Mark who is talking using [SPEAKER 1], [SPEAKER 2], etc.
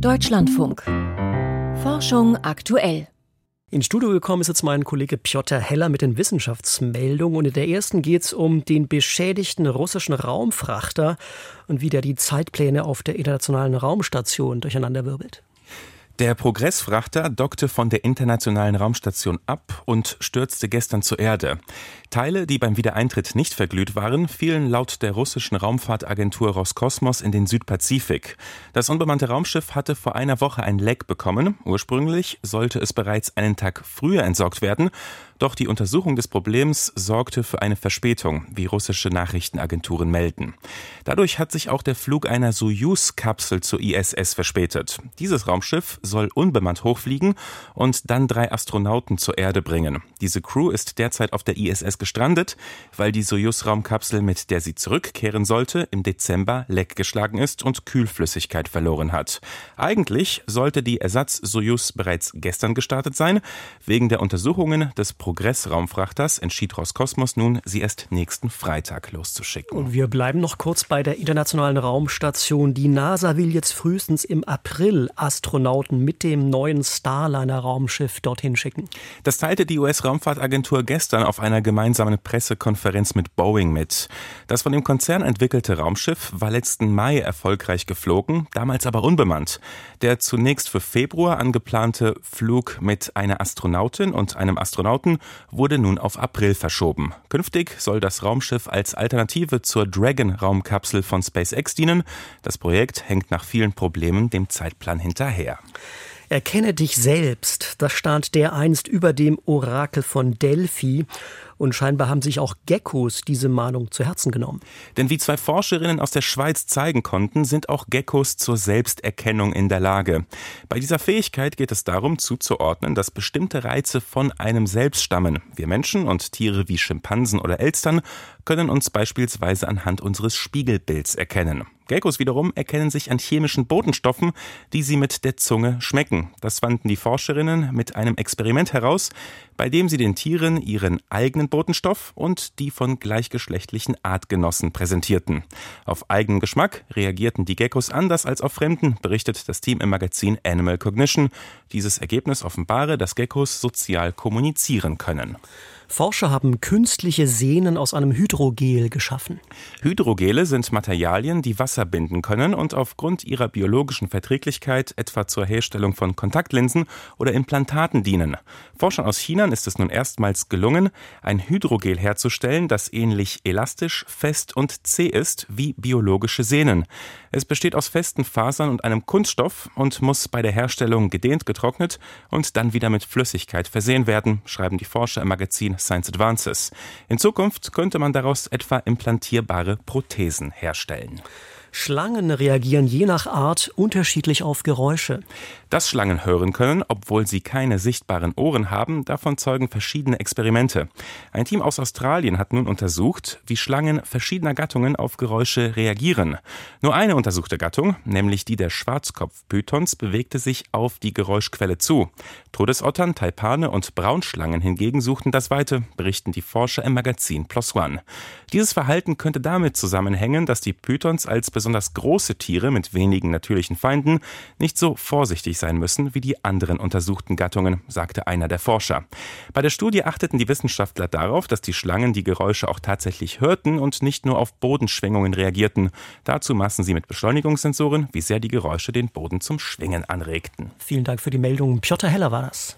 [SPEAKER 1] Deutschlandfunk. Forschung aktuell.
[SPEAKER 2] Ins Studio gekommen ist jetzt mein Kollege Piotr Heller mit den Wissenschaftsmeldungen. Und in der ersten geht es um den beschädigten russischen Raumfrachter und wie der die Zeitpläne auf der internationalen Raumstation durcheinanderwirbelt.
[SPEAKER 3] Der Progressfrachter dockte von der internationalen Raumstation ab und stürzte gestern zur Erde. Teile, die beim Wiedereintritt nicht verglüht waren, fielen laut der russischen Raumfahrtagentur Roskosmos in den Südpazifik. Das unbemannte Raumschiff hatte vor einer Woche ein Leck bekommen. Ursprünglich sollte es bereits einen Tag früher entsorgt werden. Doch die Untersuchung des Problems sorgte für eine Verspätung, wie russische Nachrichtenagenturen melden. Dadurch hat sich auch der Flug einer Soyuz-Kapsel zur ISS verspätet. Dieses Raumschiff soll unbemannt hochfliegen und dann drei Astronauten zur Erde bringen. Diese Crew ist derzeit auf der ISS gestrandet, weil die Soyuz-Raumkapsel, mit der sie zurückkehren sollte, im Dezember Leck geschlagen ist und Kühlflüssigkeit verloren hat. Eigentlich sollte die Ersatz-Soyuz bereits gestern gestartet sein. Wegen der Untersuchungen des Progress-Raumfrachters entschied Roskosmos nun, sie erst nächsten Freitag loszuschicken.
[SPEAKER 2] Und wir bleiben noch kurz bei der Internationalen Raumstation. Die NASA will jetzt frühestens im April Astronauten mit dem neuen Starliner-Raumschiff dorthin schicken.
[SPEAKER 3] Das teilte die US-Raumfahrtagentur gestern auf einer gemeinsamen Pressekonferenz mit Boeing mit. Das von dem Konzern entwickelte Raumschiff war letzten Mai erfolgreich geflogen, damals aber unbemannt. Der zunächst für Februar angeplante Flug mit einer Astronautin und einem Astronauten wurde nun auf April verschoben. Künftig soll das Raumschiff als Alternative zur Dragon-Raumkapsel von SpaceX dienen. Das Projekt hängt nach vielen Problemen dem Zeitplan hinterher.
[SPEAKER 2] Erkenne dich selbst, das stand dereinst über dem Orakel von Delphi. Und scheinbar haben sich auch Geckos diese Mahnung zu Herzen genommen.
[SPEAKER 3] Denn wie zwei Forscherinnen aus der Schweiz zeigen konnten, sind auch Geckos zur Selbsterkennung in der Lage. Bei dieser Fähigkeit geht es darum zuzuordnen, dass bestimmte Reize von einem selbst stammen. Wir Menschen und Tiere wie Schimpansen oder Elstern können uns beispielsweise anhand unseres Spiegelbilds erkennen. Geckos wiederum erkennen sich an chemischen Botenstoffen, die sie mit der Zunge schmecken. Das fanden die Forscherinnen mit einem Experiment heraus, bei dem sie den Tieren ihren eigenen Botenstoff und die von gleichgeschlechtlichen Artgenossen präsentierten. Auf eigenen Geschmack reagierten die Geckos anders als auf fremden, berichtet das Team im Magazin Animal Cognition. Dieses Ergebnis offenbare, dass Geckos sozial kommunizieren können.
[SPEAKER 2] Forscher haben künstliche Sehnen aus einem Hydrogel geschaffen.
[SPEAKER 3] Hydrogele sind Materialien, die Wasser binden können und aufgrund ihrer biologischen Verträglichkeit etwa zur Herstellung von Kontaktlinsen oder Implantaten dienen. Forschern aus China ist es nun erstmals gelungen, ein Hydrogel herzustellen, das ähnlich elastisch, fest und zäh ist wie biologische Sehnen. Es besteht aus festen Fasern und einem Kunststoff und muss bei der Herstellung gedehnt getrocknet und dann wieder mit Flüssigkeit versehen werden, schreiben die Forscher im Magazin Science Advances. In Zukunft könnte man daraus etwa implantierbare Prothesen herstellen.
[SPEAKER 2] Schlangen reagieren je nach Art unterschiedlich auf Geräusche.
[SPEAKER 3] Dass Schlangen hören können, obwohl sie keine sichtbaren Ohren haben, davon zeugen verschiedene Experimente. Ein Team aus Australien hat nun untersucht, wie Schlangen verschiedener Gattungen auf Geräusche reagieren. Nur eine untersuchte Gattung, nämlich die der Schwarzkopfpythons, bewegte sich auf die Geräuschquelle zu. Todesottern, Taipane und Braunschlangen hingegen suchten das Weite, berichten die Forscher im Magazin Plus One. Dieses Verhalten könnte damit zusammenhängen, dass die Pythons als besonders große Tiere mit wenigen natürlichen Feinden nicht so vorsichtig sein müssen wie die anderen untersuchten Gattungen, sagte einer der Forscher. Bei der Studie achteten die Wissenschaftler darauf, dass die Schlangen die Geräusche auch tatsächlich hörten und nicht nur auf Bodenschwingungen reagierten. Dazu maßen sie mit Beschleunigungssensoren, wie sehr die Geräusche den Boden zum Schwingen anregten.
[SPEAKER 2] Vielen Dank für die Meldung. Piotr Heller war das.